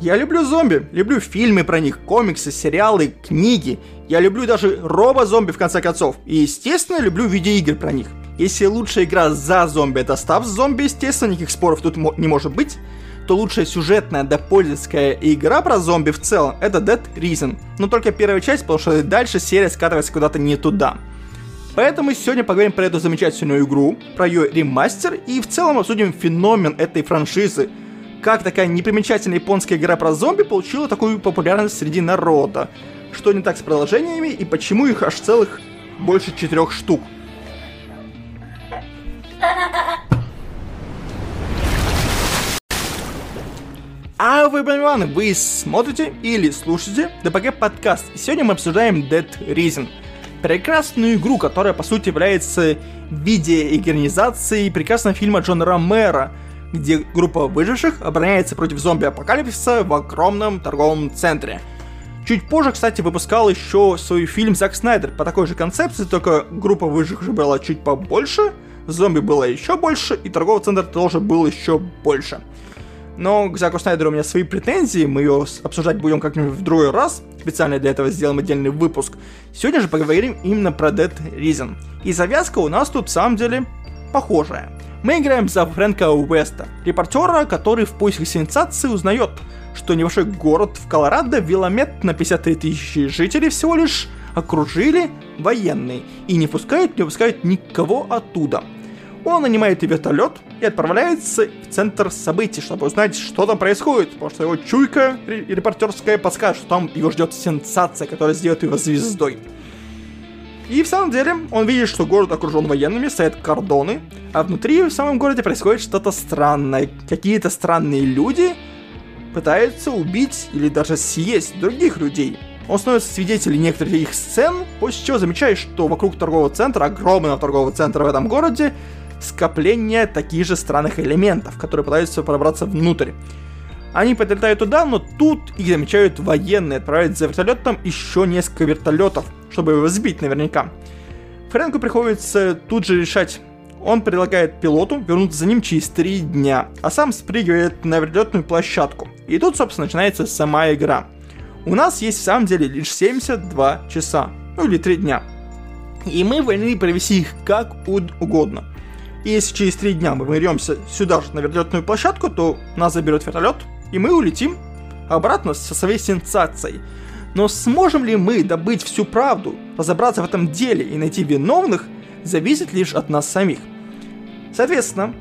Я люблю зомби, люблю фильмы про них, комиксы, сериалы, книги. Я люблю даже робо-зомби в конце концов. И, естественно, люблю видеоигры про них. Если лучшая игра за зомби это Став зомби, естественно, никаких споров тут не может быть, то лучшая сюжетная допользовательская игра про зомби в целом это Dead Reason. Но только первая часть, потому что дальше серия скатывается куда-то не туда. Поэтому сегодня поговорим про эту замечательную игру, про ее ремастер и в целом обсудим феномен этой франшизы. Как такая непримечательная японская игра про зомби получила такую популярность среди народа. Что не так с продолжениями и почему их аж целых больше четырех штук. А вы, Иван, вы смотрите или слушаете ДПГ подкаст. И сегодня мы обсуждаем Dead Reason. Прекрасную игру, которая по сути является видеоигранизацией прекрасного фильма Джона Ромера, где группа выживших обороняется против зомби-апокалипсиса в огромном торговом центре. Чуть позже, кстати, выпускал еще свой фильм Зак Снайдер по такой же концепции, только группа выживших была чуть побольше, зомби было еще больше, и торговый центр тоже был еще больше. Но к Заку Снайдеру у меня свои претензии, мы ее обсуждать будем как-нибудь в другой раз, специально для этого сделаем отдельный выпуск. Сегодня же поговорим именно про Dead Reason. И завязка у нас тут в самом деле похожая. Мы играем за Фрэнка Уэста, репортера, который в поисках сенсации узнает, что небольшой город в Колорадо, Виламет на 53 тысячи жителей всего лишь окружили военные и не пускают, не выпускают никого оттуда. Он нанимает вертолет и отправляется в центр событий, чтобы узнать, что там происходит, потому что его чуйка репортерская подскажет, что там его ждет сенсация, которая сделает его звездой. И в самом деле он видит, что город окружен военными, стоят кордоны, а внутри в самом городе происходит что-то странное. Какие-то странные люди пытаются убить или даже съесть других людей. Он становится свидетелем некоторых их сцен, после чего замечает, что вокруг торгового центра, огромного торгового центра в этом городе, скопление таких же странных элементов, которые пытаются пробраться внутрь. Они подлетают туда, но тут их замечают военные, отправляют за вертолетом еще несколько вертолетов, чтобы его сбить наверняка. Фрэнку приходится тут же решать. Он предлагает пилоту вернуться за ним через три дня, а сам спрыгивает на вертолетную площадку. И тут, собственно, начинается сама игра. У нас есть в самом деле лишь 72 часа, ну или 3 дня. И мы вольны провести их как угодно. И если через три дня мы вернемся сюда же на вертолетную площадку, то нас заберет вертолет, и мы улетим обратно со своей сенсацией. Но сможем ли мы добыть всю правду, разобраться в этом деле и найти виновных, зависит лишь от нас самих. Соответственно,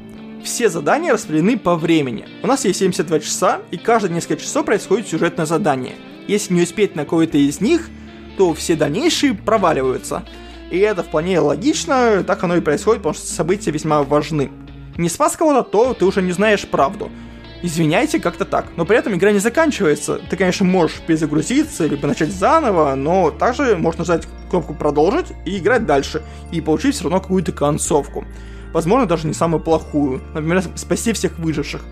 все задания распределены по времени. У нас есть 72 часа, и каждые несколько часов происходит сюжетное задание. Если не успеть на какое-то из них, то все дальнейшие проваливаются – и это вполне логично, так оно и происходит, потому что события весьма важны. Не спас кого-то, то ты уже не знаешь правду. Извиняйте, как-то так. Но при этом игра не заканчивается. Ты, конечно, можешь перезагрузиться, либо начать заново, но также можно нажать кнопку «Продолжить» и играть дальше, и получить все равно какую-то концовку. Возможно, даже не самую плохую. Например, спасти всех выживших.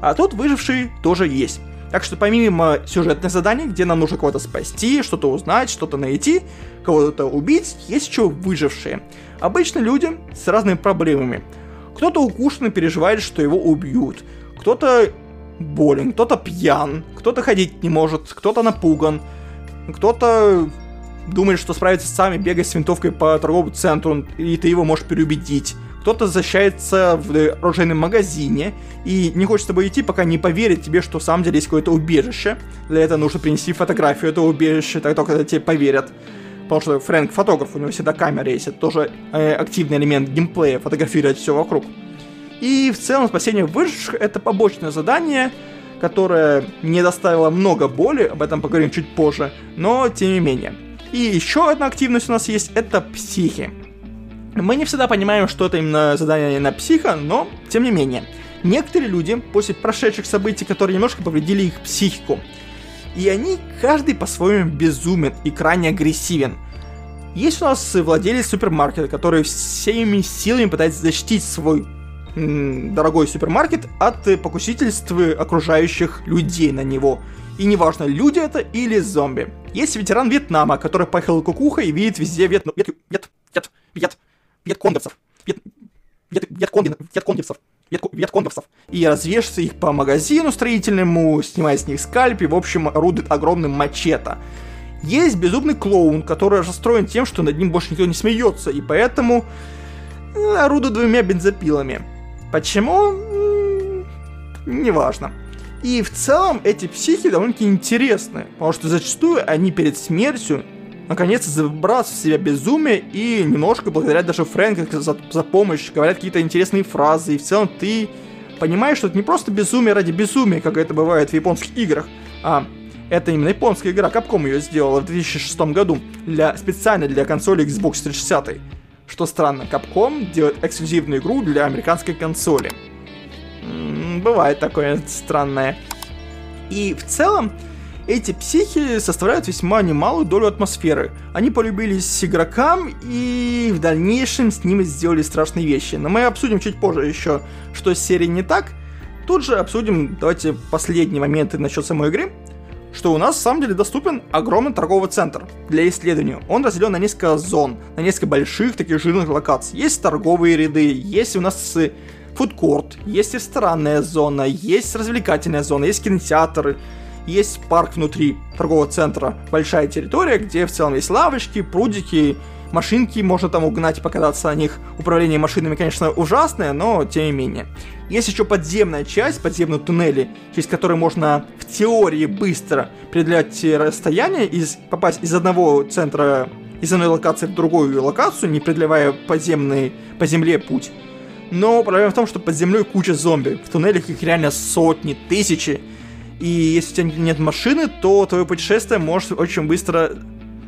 А тут выжившие тоже есть. Так что помимо сюжетных заданий, где нам нужно кого-то спасти, что-то узнать, что-то найти, кого-то убить, есть еще выжившие. Обычно люди с разными проблемами. Кто-то укушен и переживает, что его убьют. Кто-то болен, кто-то пьян, кто-то ходить не может, кто-то напуган, кто-то думает, что справится сами, бегая с винтовкой по торговому центру, и ты его можешь переубедить кто-то защищается в оружейном магазине и не хочет с тобой идти, пока не поверит тебе, что в самом деле есть какое-то убежище. Для этого нужно принести фотографию этого убежища, так только тебе поверят. Потому что Фрэнк фотограф, у него всегда камера есть, это тоже э, активный элемент геймплея, фотографировать все вокруг. И в целом спасение выживших это побочное задание, которое не доставило много боли, об этом поговорим чуть позже, но тем не менее. И еще одна активность у нас есть, это психи. Мы не всегда понимаем, что это именно задание на психа, но тем не менее. Некоторые люди после прошедших событий, которые немножко повредили их психику, и они каждый по-своему безумен и крайне агрессивен. Есть у нас владелец супермаркета, который всеми силами пытается защитить свой дорогой супермаркет от покусительств окружающих людей на него. И неважно, люди это или зомби. Есть ветеран Вьетнама, который поехал кукуха и видит везде вьет... вьет... вьет... вьет... вьет... вьетконгерцев. Вьет... Вьет... Вьетконги... Вьетконгерцев. вьетконговцев и развешивается их по магазину строительному, снимает с них скальпи, в общем, орудует огромным мачете. Есть безумный клоун, который расстроен тем, что над ним больше никто не смеется, и поэтому орудует двумя бензопилами. Почему? Неважно. И в целом эти психи довольно-таки интересны, потому что зачастую они перед смертью наконец забраться в себя безумие и немножко благодаря даже Фрэнку за, за помощь, говорят какие-то интересные фразы, и в целом ты понимаешь, что это не просто безумие ради безумия, как это бывает в японских играх, а это именно японская игра, Capcom ее сделала в 2006 году для, специально для консоли Xbox 360. Что странно, Capcom делает эксклюзивную игру для американской консоли. Бывает такое странное. И в целом, эти психи составляют весьма немалую долю атмосферы. Они полюбились игрокам и в дальнейшем с ними сделали страшные вещи. Но мы обсудим чуть позже еще, что с серией не так. Тут же обсудим, давайте, последние моменты насчет самой игры что у нас, на самом деле, доступен огромный торговый центр для исследования. Он разделен на несколько зон, на несколько больших таких жирных локаций. Есть торговые ряды, есть у нас фудкорт, есть ресторанная зона, есть развлекательная зона, есть кинотеатры, есть парк внутри торгового центра, большая территория, где в целом есть лавочки, прудики, машинки, можно там угнать, покататься на них. Управление машинами, конечно, ужасное, но тем не менее. Есть еще подземная часть, подземные туннели, через которые можно в теории быстро преодолеть расстояние, из, попасть из одного центра, из одной локации в другую локацию, не преодолевая подземный, по земле путь. Но проблема в том, что под землей куча зомби. В туннелях их реально сотни, тысячи. И если у тебя нет машины, то твое путешествие может очень быстро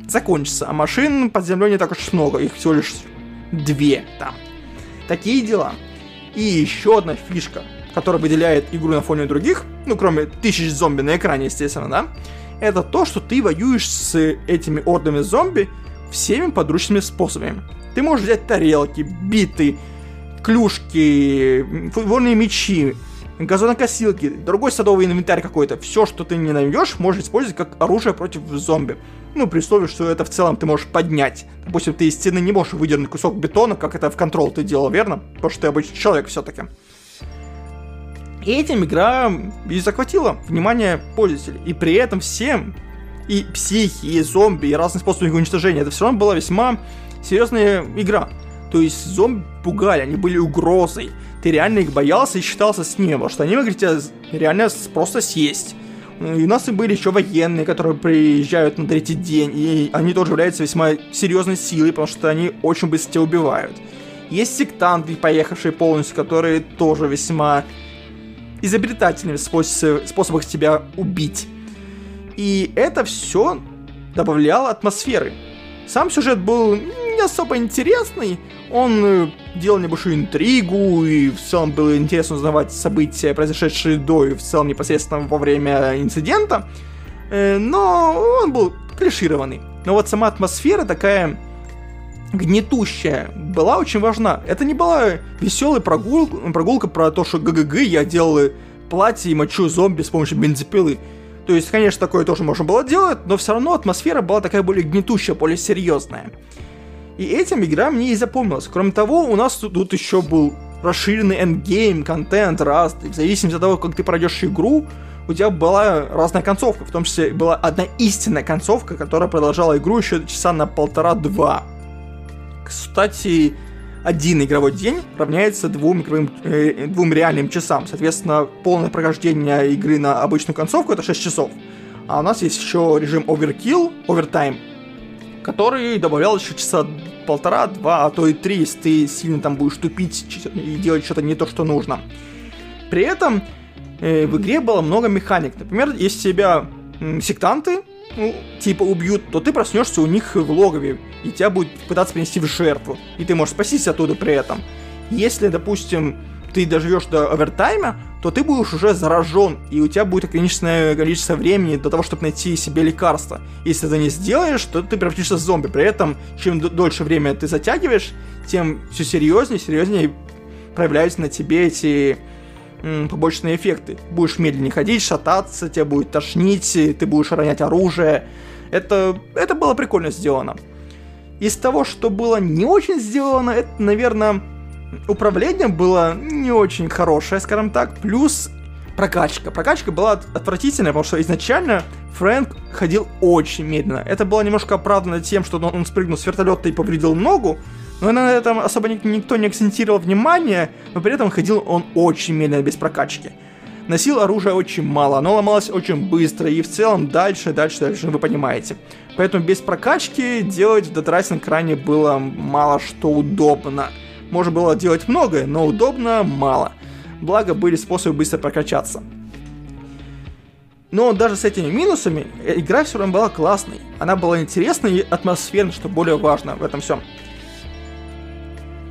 закончится. А машин под землей не так уж много, их всего лишь две там. Такие дела. И еще одна фишка, которая выделяет игру на фоне других, ну, кроме тысяч зомби на экране, естественно, да, это то, что ты воюешь с этими ордами зомби всеми подручными способами. Ты можешь взять тарелки, биты, клюшки, футбольные мячи, газонокосилки, другой садовый инвентарь какой-то. Все, что ты не найдешь, можешь использовать как оружие против зомби. Ну, при условии, что это в целом ты можешь поднять. Допустим, ты из стены не можешь выдернуть кусок бетона, как это в контрол ты делал, верно? Потому что ты обычный человек все-таки. И этим игра и захватила внимание пользователей. И при этом всем, и психи, и зомби, и разные способы их уничтожения, это все равно была весьма серьезная игра. То есть зомби пугали, они были угрозой. Ты реально их боялся и считался с ними, потому что они могли тебя реально просто съесть. И у нас и были еще военные, которые приезжают на третий день, и они тоже являются весьма серьезной силой, потому что они очень быстро тебя убивают. Есть сектанты, поехавшие полностью, которые тоже весьма изобретательными в способах тебя убить. И это все добавляло атмосферы. Сам сюжет был не особо интересный, он э, делал небольшую интригу, и в целом было интересно узнавать события, произошедшие до и в целом непосредственно во время инцидента, э, но он был клишированный. Но вот сама атмосфера такая гнетущая была очень важна. Это не была веселая прогулка, прогулка про то, что гы-гы-гы, я надел платье и мочу зомби с помощью бензопилы. То есть, конечно, такое тоже можно было делать, но все равно атмосфера была такая более гнетущая, более серьезная. И этим игра мне и запомнилась. Кроме того, у нас тут, тут еще был расширенный endgame, контент разный. В зависимости от того, как ты пройдешь игру, у тебя была разная концовка. В том числе была одна истинная концовка, которая продолжала игру еще часа на полтора-два. Кстати, один игровой день равняется двум, игровым, э, двум реальным часам. Соответственно, полное прохождение игры на обычную концовку это 6 часов. А у нас есть еще режим Overkill, Overtime, который добавлял еще часа полтора, два, а то и три, если ты сильно там будешь тупить и делать что-то не то, что нужно. При этом э, в игре было много механик. Например, если тебя э, сектанты ну, типа убьют, то ты проснешься у них в логове, и тебя будет пытаться принести в жертву, и ты можешь спастись оттуда при этом. Если, допустим, ты доживешь до овертайма, то ты будешь уже заражен, и у тебя будет ограниченное количество времени для того, чтобы найти себе лекарство. Если ты не сделаешь, то ты превратишься в зомби. При этом, чем дольше время ты затягиваешь, тем все серьезнее, серьезнее проявляются на тебе эти побочные эффекты. Будешь медленнее ходить, шататься, тебя будет тошнить, ты будешь ронять оружие. Это, это было прикольно сделано. Из того, что было не очень сделано, это, наверное, управление было не очень хорошее, скажем так, плюс прокачка. Прокачка была отвратительная, потому что изначально Фрэнк ходил очень медленно. Это было немножко оправдано тем, что он, спрыгнул с вертолета и повредил ногу, но на этом особо никто не акцентировал внимание, но при этом ходил он очень медленно, без прокачки. Носил оружие очень мало, оно ломалось очень быстро, и в целом дальше, дальше, дальше, вы понимаете. Поэтому без прокачки делать в Dead крайне было мало что удобно. Можно было делать многое, но удобно мало. Благо были способы быстро прокачаться. Но даже с этими минусами э, игра все равно была классной. Она была интересной и атмосферной, что более важно в этом всем.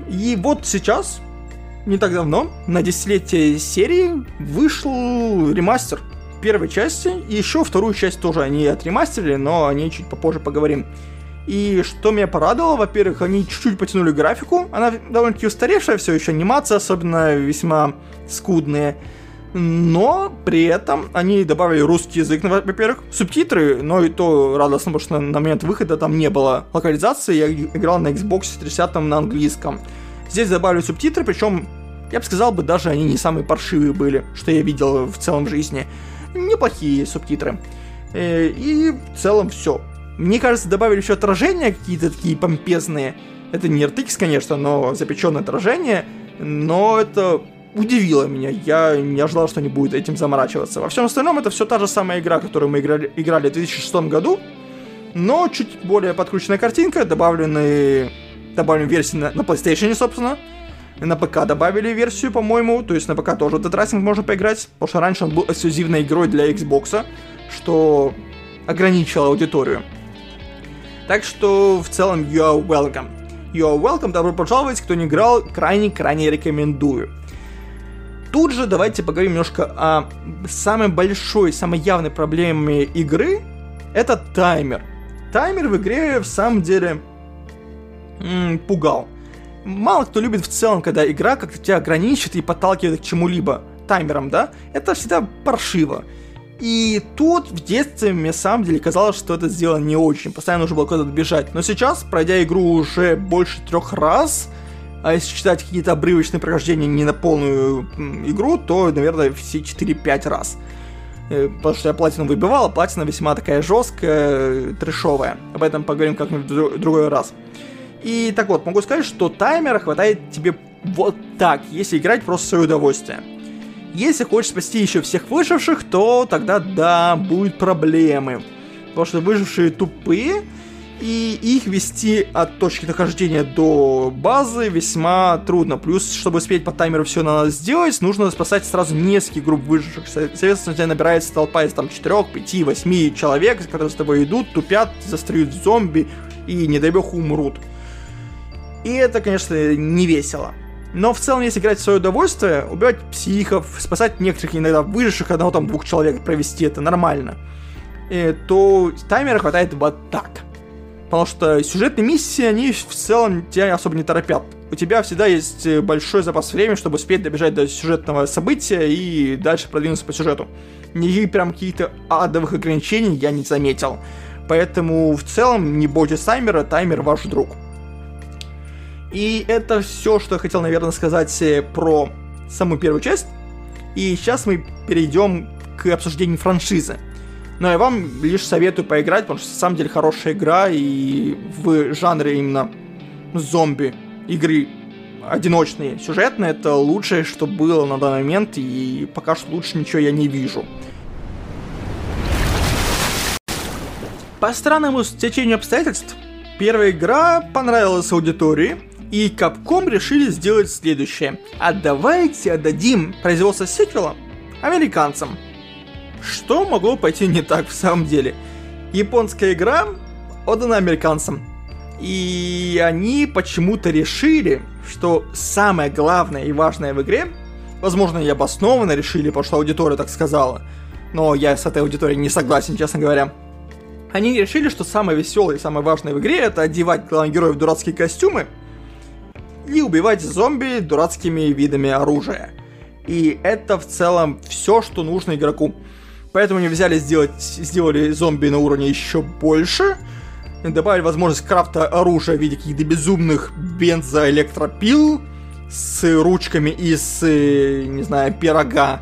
И вот сейчас, не так давно, на десятилетие серии вышел ремастер первой части, и еще вторую часть тоже они отремастерили, но о ней чуть попозже поговорим. И что меня порадовало, во-первых, они чуть-чуть потянули графику, она довольно-таки устаревшая, все еще анимация, особенно весьма скудные. Но при этом они добавили русский язык, во-первых, субтитры, но и то радостно, потому что на момент выхода там не было локализации, я играл на Xbox 30 на английском. Здесь добавили субтитры, причем, я бы сказал бы, даже они не самые паршивые были, что я видел в целом в жизни. Неплохие субтитры. Э, и в целом все. Мне кажется, добавили еще отражения какие-то такие помпезные. Это не RTX, конечно, но запеченное отражение. Но это удивило меня. Я не ожидал, что они будут этим заморачиваться. Во всем остальном это все та же самая игра, которую мы играли, играли в 2006 году. Но чуть более подкрученная картинка, добавлены, добавлены версии на, на PlayStation, собственно. На ПК добавили версию, по-моему, то есть на ПК тоже Dead Rising можно поиграть, потому что раньше он был эксклюзивной игрой для Xbox, что ограничило аудиторию. Так что в целом you are welcome. You are welcome, добро пожаловать, кто не играл, крайне-крайне рекомендую. Тут же давайте поговорим немножко о самой большой, самой явной проблеме игры. Это таймер. Таймер в игре в самом деле м- пугал. Мало кто любит в целом, когда игра как-то тебя ограничит и подталкивает к чему-либо таймером, да? Это всегда паршиво. И тут в детстве мне на самом деле казалось, что это сделано не очень. Постоянно нужно было куда-то бежать. Но сейчас, пройдя игру уже больше трех раз, а если считать какие-то обрывочные прохождения не на полную игру, то, наверное, все 4-5 раз. Э, потому что я платину выбивал, а платина весьма такая жесткая, трешовая. Об этом поговорим как-нибудь в другой раз. И так вот, могу сказать, что таймера хватает тебе вот так, если играть просто в свое удовольствие. Если хочешь спасти еще всех выживших, то тогда да, будут проблемы. Потому что выжившие тупые, и их вести от точки нахождения до базы весьма трудно. Плюс, чтобы успеть по таймеру все надо сделать, нужно спасать сразу несколько групп выживших. Соответственно, у тебя набирается толпа из там 4, 5, 8 человек, которые с тобой идут, тупят, застряют зомби и, не дай бог, умрут. И это, конечно, не весело. Но в целом, если играть в свое удовольствие, убивать психов, спасать некоторых иногда выживших одного там двух человек, провести это нормально, и, то таймера хватает вот так. Потому что сюжетные миссии, они в целом тебя особо не торопят. У тебя всегда есть э, большой запас времени, чтобы успеть добежать до сюжетного события и дальше продвинуться по сюжету. Никаких прям каких-то адовых ограничений я не заметил. Поэтому в целом не бойтесь таймера, таймер ваш друг. И это все, что я хотел, наверное, сказать э, про саму первую часть. И сейчас мы перейдем к обсуждению франшизы. Но я вам лишь советую поиграть, потому что на самом деле хорошая игра, и в жанре именно зомби игры одиночные, сюжетные, это лучшее, что было на данный момент, и пока что лучше ничего я не вижу. По странному стечению обстоятельств, первая игра понравилась аудитории, и Capcom решили сделать следующее. А давайте отдадим производство сиквела американцам. Что могло пойти не так в самом деле? Японская игра отдана американцам. И они почему-то решили, что самое главное и важное в игре, возможно, и обоснованно решили, потому что аудитория так сказала, но я с этой аудиторией не согласен, честно говоря. Они решили, что самое веселое и самое важное в игре это одевать главных героев в дурацкие костюмы, и убивать зомби дурацкими видами оружия. И это в целом все, что нужно игроку. Поэтому они взяли сделать, сделали зомби на уровне еще больше, добавили возможность крафта оружия в виде каких-то безумных бензоэлектропил с ручками из, не знаю, пирога.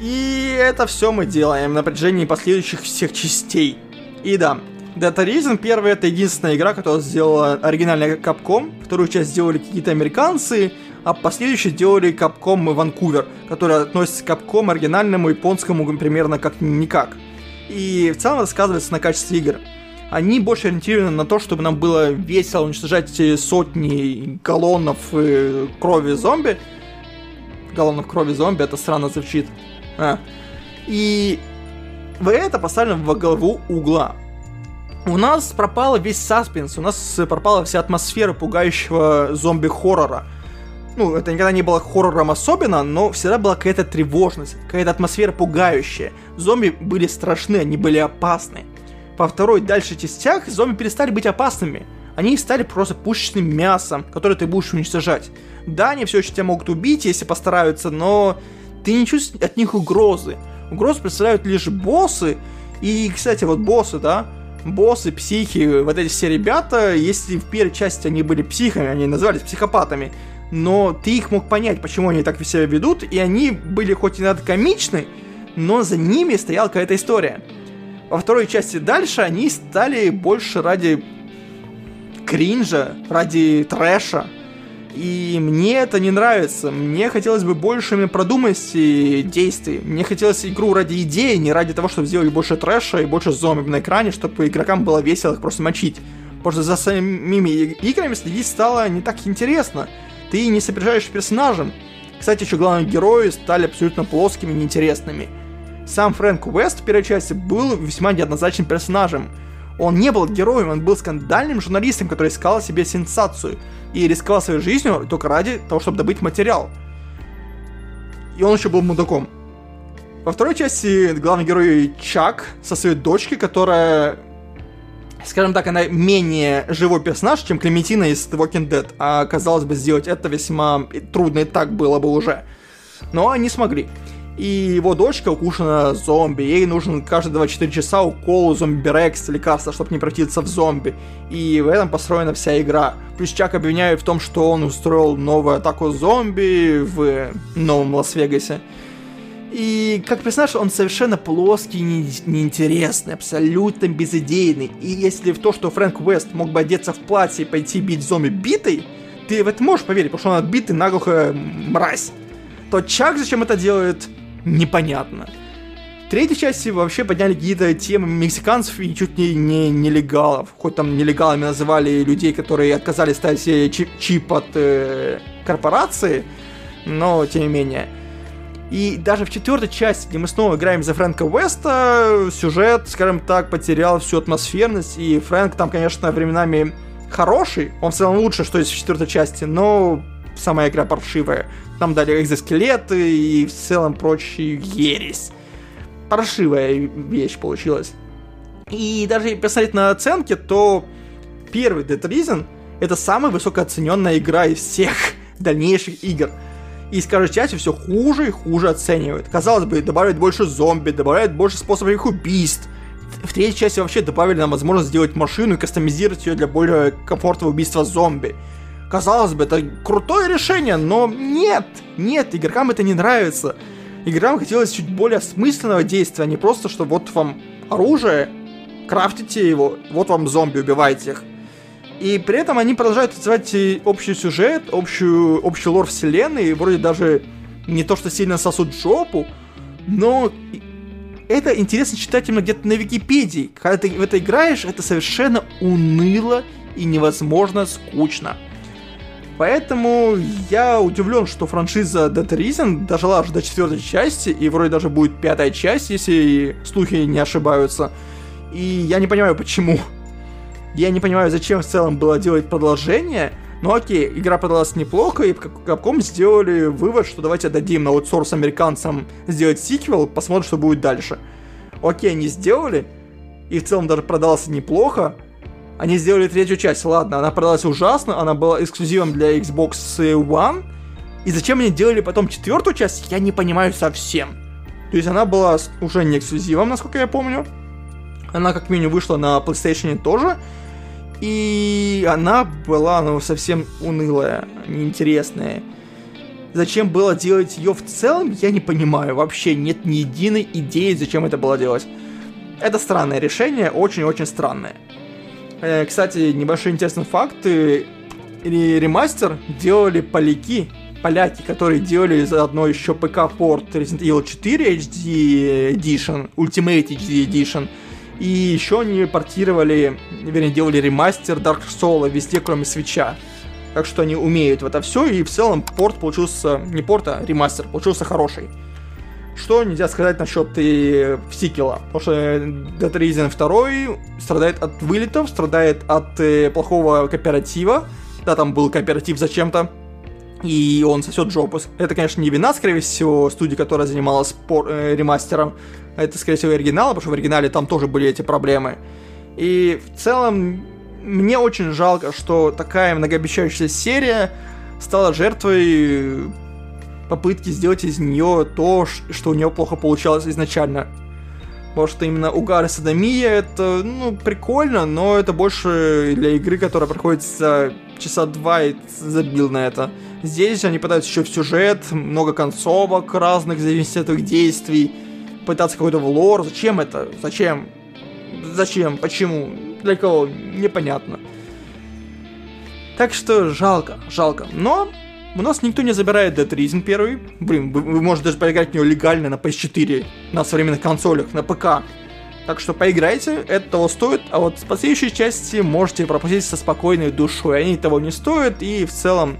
И это все мы делаем на протяжении последующих всех частей. И да, Data Reason первая это единственная игра, которая сделала оригинальная Capcom, вторую часть сделали какие-то американцы, а последующие делали Capcom Ванкувер, который относится к Capcom оригинальному японскому примерно как никак. И в целом рассказывается на качестве игр. Они больше ориентированы на то, чтобы нам было весело уничтожать сотни галлонов э, крови зомби. Галлонов крови зомби, это странно звучит. А. И это поставлено во главу угла. У нас пропал весь саспенс, у нас пропала вся атмосфера пугающего зомби-хоррора. Ну, это никогда не было хоррором особенно, но всегда была какая-то тревожность, какая-то атмосфера пугающая. Зомби были страшны, они были опасны по второй дальше частях зомби перестали быть опасными. Они стали просто пушечным мясом, которое ты будешь уничтожать. Да, они все еще тебя могут убить, если постараются, но ты не чувствуешь от них угрозы. Угрозу представляют лишь боссы. И, кстати, вот боссы, да, боссы, психи, вот эти все ребята, если в первой части они были психами, они назывались психопатами, но ты их мог понять, почему они так себя ведут, и они были хоть и иногда комичны, но за ними стояла какая-то история во второй части дальше они стали больше ради кринжа, ради трэша. И мне это не нравится. Мне хотелось бы больше продуманности действий. Мне хотелось игру ради идеи, не ради того, чтобы сделать больше трэша и больше зомби на экране, чтобы игрокам было весело их просто мочить. Что за самими играми следить стало не так интересно. Ты не сопережаешь персонажем. Кстати, еще главные герои стали абсолютно плоскими и неинтересными сам Фрэнк Уэст в первой части был весьма неоднозначным персонажем. Он не был героем, он был скандальным журналистом, который искал себе сенсацию и рисковал своей жизнью только ради того, чтобы добыть материал. И он еще был мудаком. Во второй части главный герой Чак со своей дочкой, которая, скажем так, она менее живой персонаж, чем Клементина из The Walking Dead. А казалось бы, сделать это весьма трудно и так было бы уже. Но они смогли и его дочка укушена зомби. Ей нужен каждые 24 часа укол зомби-рекс лекарства, чтобы не превратиться в зомби. И в этом построена вся игра. Плюс Чак обвиняют в том, что он устроил новую атаку зомби в новом Лас-Вегасе. И как персонаж он совершенно плоский, не, неинтересный, абсолютно безыдейный. И если в то, что Фрэнк Уэст мог бы одеться в платье и пойти бить зомби битой, ты в это можешь поверить, потому что он отбитый наглухо мразь. То Чак зачем это делает, непонятно. В третьей части вообще подняли какие-то темы мексиканцев и чуть ли не нелегалов. Хоть там нелегалами называли людей, которые отказались ставить себе чип, чип от э, корпорации, но тем не менее. И даже в четвертой части, где мы снова играем за Фрэнка Уэста, сюжет, скажем так, потерял всю атмосферность, и Фрэнк там, конечно, временами хороший, он в целом лучше, что есть в четвертой части, но сама игра паршивая. Нам дали экзоскелеты и в целом прочую ересь. Паршивая вещь получилась. И даже если посмотреть на оценки, то первый Dead Reason это самая высокооцененная игра из всех дальнейших игр. И с каждой частью все хуже и хуже оценивают. Казалось бы, добавляют больше зомби, добавляют больше способов их убийств. В третьей части вообще добавили нам возможность сделать машину и кастомизировать ее для более комфортного убийства зомби. Казалось бы, это крутое решение, но нет, нет, игрокам это не нравится. Игрокам хотелось чуть более осмысленного действия, а не просто, что вот вам оружие, крафтите его, вот вам зомби, убивайте их. И при этом они продолжают развивать общий сюжет, общую, общий лор вселенной, и вроде даже не то, что сильно сосут жопу, но это интересно читать именно где-то на Википедии. Когда ты в это играешь, это совершенно уныло и невозможно скучно. Поэтому я удивлен, что франшиза Dead Risen дожила аж до четвертой части, и вроде даже будет пятая часть, если слухи не ошибаются. И я не понимаю, почему. Я не понимаю, зачем в целом было делать продолжение. Ну окей, игра продалась неплохо, и Capcom сделали вывод, что давайте отдадим на аутсорс американцам сделать сиквел, посмотрим, что будет дальше. Окей, они сделали, и в целом даже продался неплохо, они сделали третью часть, ладно, она продалась ужасно, она была эксклюзивом для Xbox One. И зачем они делали потом четвертую часть, я не понимаю совсем. То есть она была уже не эксклюзивом, насколько я помню. Она как минимум вышла на PlayStation тоже. И она была, ну, совсем унылая, неинтересная. Зачем было делать ее в целом, я не понимаю. Вообще нет ни единой идеи, зачем это было делать. Это странное решение, очень-очень странное. Э, кстати, небольшой интересный факт. Ремастер делали поляки, поляки, которые делали заодно еще ПК-порт Resident Evil 4 HD Edition, Ultimate HD Edition, и еще они портировали, вернее, делали ремастер Dark Souls везде, кроме свеча. Так что они умеют в это все, и в целом порт получился, не порт, а ремастер, получился хороший. Что нельзя сказать насчет и сиквела, потому что Dead Rising 2 страдает от вылетов, страдает от э, плохого кооператива, да, там был кооператив зачем-то, и он сосет жопу. Это, конечно, не вина, скорее всего, студии, которая занималась пор, э, ремастером. Это, скорее всего, оригинал, потому что в оригинале там тоже были эти проблемы. И в целом, мне очень жалко, что такая многообещающая серия стала жертвой попытки сделать из нее то, что у нее плохо получалось изначально. Может, именно угар и садомия это, ну, прикольно, но это больше для игры, которая проходит за часа два и забил на это. Здесь они пытаются еще в сюжет, много концовок разных, в от их действий, пытаться какой-то в лор. Зачем это? Зачем? Зачем? Почему? Для кого? Непонятно. Так что жалко, жалко. Но у нас никто не забирает Dead Rising 1. Блин, вы, вы можете даже поиграть в него легально на PS4, на современных консолях, на ПК. Так что поиграйте, это того стоит, а вот с последующей части можете пропустить со спокойной душой. Они того не стоят, и в целом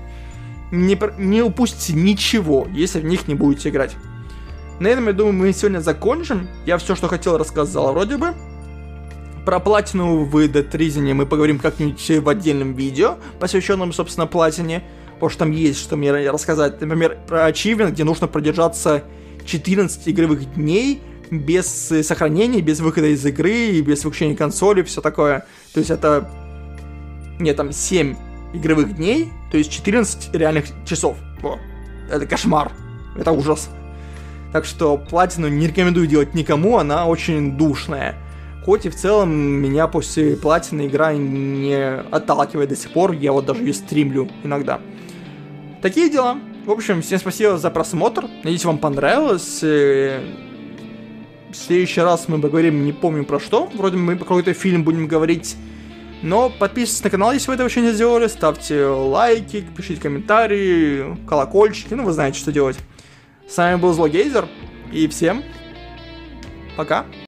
не, не упустите ничего, если в них не будете играть. На этом, я думаю, мы сегодня закончим. Я все, что хотел, рассказал вроде бы. Про платину в Dead Rising мы поговорим как-нибудь в отдельном видео, посвященном, собственно, платине потому что там есть что мне рассказать. Например, про Achievement, где нужно продержаться 14 игровых дней без э, сохранения, без выхода из игры, без выключения консоли, все такое. То есть это... Нет, там 7 игровых дней, то есть 14 реальных часов. О, это кошмар. Это ужас. Так что платину не рекомендую делать никому, она очень душная. Хоть и в целом меня после платины игра не отталкивает до сих пор, я вот даже ее стримлю иногда. Такие дела. В общем, всем спасибо за просмотр. Надеюсь, вам понравилось. Э, в следующий раз мы поговорим, не помню про что. Вроде мы про какой-то фильм будем говорить. Но подписывайтесь на канал, если вы этого еще не сделали. Ставьте лайки, пишите комментарии, колокольчики. Ну, вы знаете, что делать. С вами был Злогейзер. И всем пока.